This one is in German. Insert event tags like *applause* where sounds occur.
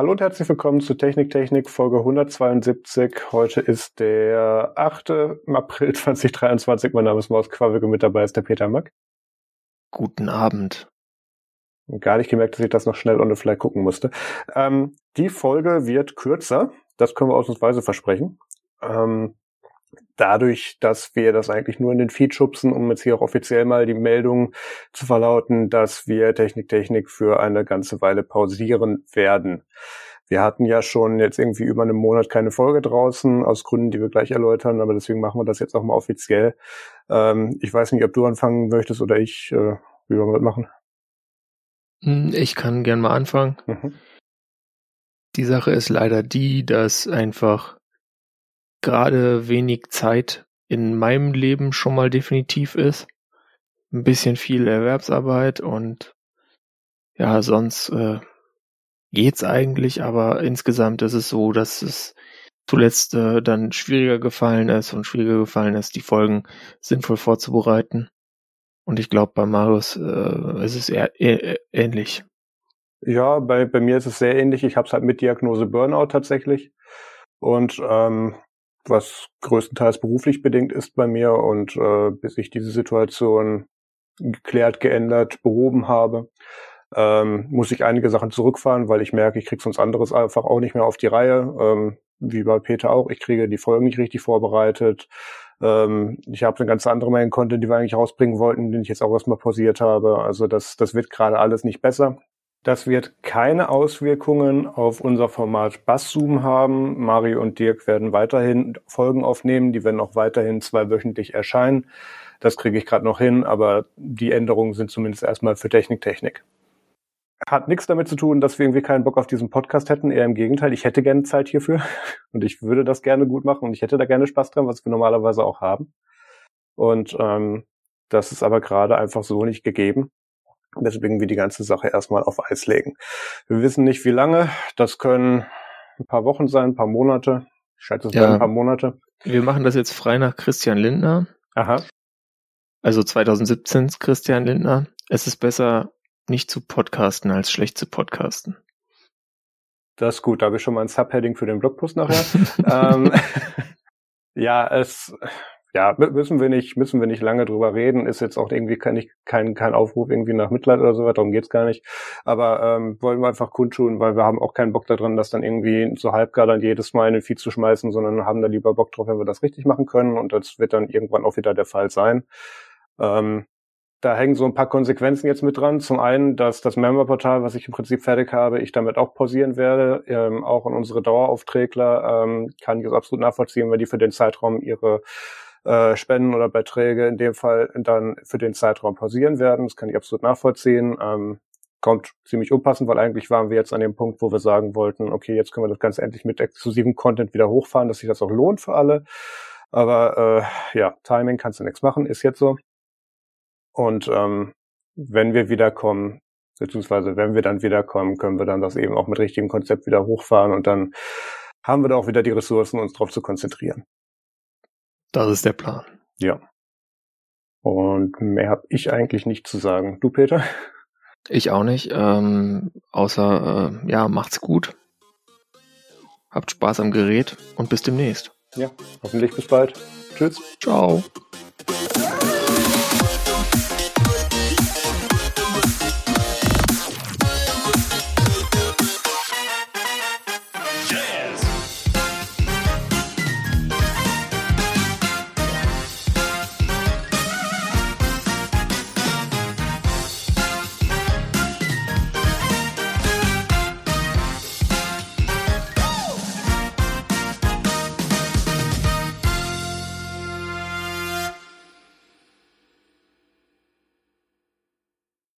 Hallo und herzlich willkommen zu Technik Technik Folge 172. Heute ist der 8. April *laughs* 2023. Mein Name ist Maus und mit dabei ist der Peter Mack. Guten Abend. Gar nicht gemerkt, dass ich das noch schnell on the fly gucken musste. Ähm, die Folge wird kürzer. Das können wir ausnahmsweise versprechen. Ähm, dadurch, dass wir das eigentlich nur in den Feed schubsen, um jetzt hier auch offiziell mal die Meldung zu verlauten, dass wir Technik Technik für eine ganze Weile pausieren werden. Wir hatten ja schon jetzt irgendwie über einen Monat keine Folge draußen, aus Gründen, die wir gleich erläutern, aber deswegen machen wir das jetzt auch mal offiziell. Ähm, ich weiß nicht, ob du anfangen möchtest oder ich. Äh, wie wollen wir das machen? Hm, ich kann gern mal anfangen. Mhm. Die Sache ist leider die, dass einfach gerade wenig Zeit in meinem Leben schon mal definitiv ist. Ein bisschen viel Erwerbsarbeit und ja, sonst äh, geht's eigentlich, aber insgesamt ist es so, dass es zuletzt äh, dann schwieriger gefallen ist und schwieriger gefallen ist, die Folgen sinnvoll vorzubereiten. Und ich glaube, bei Marius äh, ist es eher, eher, ähnlich. Ja, bei, bei mir ist es sehr ähnlich. Ich habe es halt mit Diagnose Burnout tatsächlich. Und ähm, was größtenteils beruflich bedingt ist bei mir und äh, bis ich diese Situation geklärt, geändert, behoben habe, ähm, muss ich einige Sachen zurückfahren, weil ich merke, ich kriege sonst anderes einfach auch nicht mehr auf die Reihe. Ähm, wie bei Peter auch, ich kriege die Folgen nicht richtig vorbereitet. Ähm, ich habe eine ganz andere Menge Content, die wir eigentlich rausbringen wollten, den ich jetzt auch erstmal pausiert habe. Also das, das wird gerade alles nicht besser. Das wird keine Auswirkungen auf unser Format Basszoom haben. Mario und Dirk werden weiterhin Folgen aufnehmen, die werden auch weiterhin zweiwöchentlich erscheinen. Das kriege ich gerade noch hin, aber die Änderungen sind zumindest erstmal für Technik Technik. Hat nichts damit zu tun, dass wir irgendwie keinen Bock auf diesen Podcast hätten. Eher im Gegenteil, ich hätte gerne Zeit hierfür *laughs* und ich würde das gerne gut machen und ich hätte da gerne Spaß dran, was wir normalerweise auch haben. Und ähm, das ist aber gerade einfach so nicht gegeben. Deswegen wir die ganze Sache erstmal auf Eis legen. Wir wissen nicht, wie lange. Das können ein paar Wochen sein, ein paar Monate. Ich schätze, es ja. ein paar Monate. Wir machen das jetzt frei nach Christian Lindner. Aha. Also 2017 Christian Lindner. Es ist besser, nicht zu podcasten, als schlecht zu podcasten. Das ist gut. Da habe ich schon mal ein Subheading für den Blogpost nachher. *laughs* ähm, *laughs* *laughs* ja, es, ja, müssen wir nicht, müssen wir nicht lange drüber reden. Ist jetzt auch irgendwie kein, kein, kein Aufruf irgendwie nach Mitleid oder so weiter, darum geht's gar nicht. Aber ähm, wollen wir einfach kundtun, weil wir haben auch keinen Bock daran, das dann irgendwie so halbgar dann jedes Mal in den Feed zu schmeißen, sondern haben da lieber Bock drauf, wenn wir das richtig machen können. Und das wird dann irgendwann auch wieder der Fall sein. Ähm, da hängen so ein paar Konsequenzen jetzt mit dran. Zum einen, dass das Member-Portal, was ich im Prinzip fertig habe, ich damit auch pausieren werde. Ähm, auch an unsere Daueraufträgler ähm, kann ich es absolut nachvollziehen, weil die für den Zeitraum ihre äh, Spenden oder Beiträge in dem Fall dann für den Zeitraum pausieren werden. Das kann ich absolut nachvollziehen. Ähm, kommt ziemlich unpassend, weil eigentlich waren wir jetzt an dem Punkt, wo wir sagen wollten, okay, jetzt können wir das Ganze endlich mit exklusivem Content wieder hochfahren, dass sich das auch lohnt für alle. Aber äh, ja, Timing kannst du nichts machen, ist jetzt so. Und ähm, wenn wir wiederkommen, beziehungsweise wenn wir dann wiederkommen, können wir dann das eben auch mit richtigem Konzept wieder hochfahren und dann haben wir da auch wieder die Ressourcen, uns darauf zu konzentrieren. Das ist der Plan. Ja. Und mehr habe ich eigentlich nicht zu sagen. Du, Peter? Ich auch nicht. Ähm, außer, äh, ja, macht's gut. Habt Spaß am Gerät und bis demnächst. Ja, hoffentlich bis bald. Tschüss. Ciao.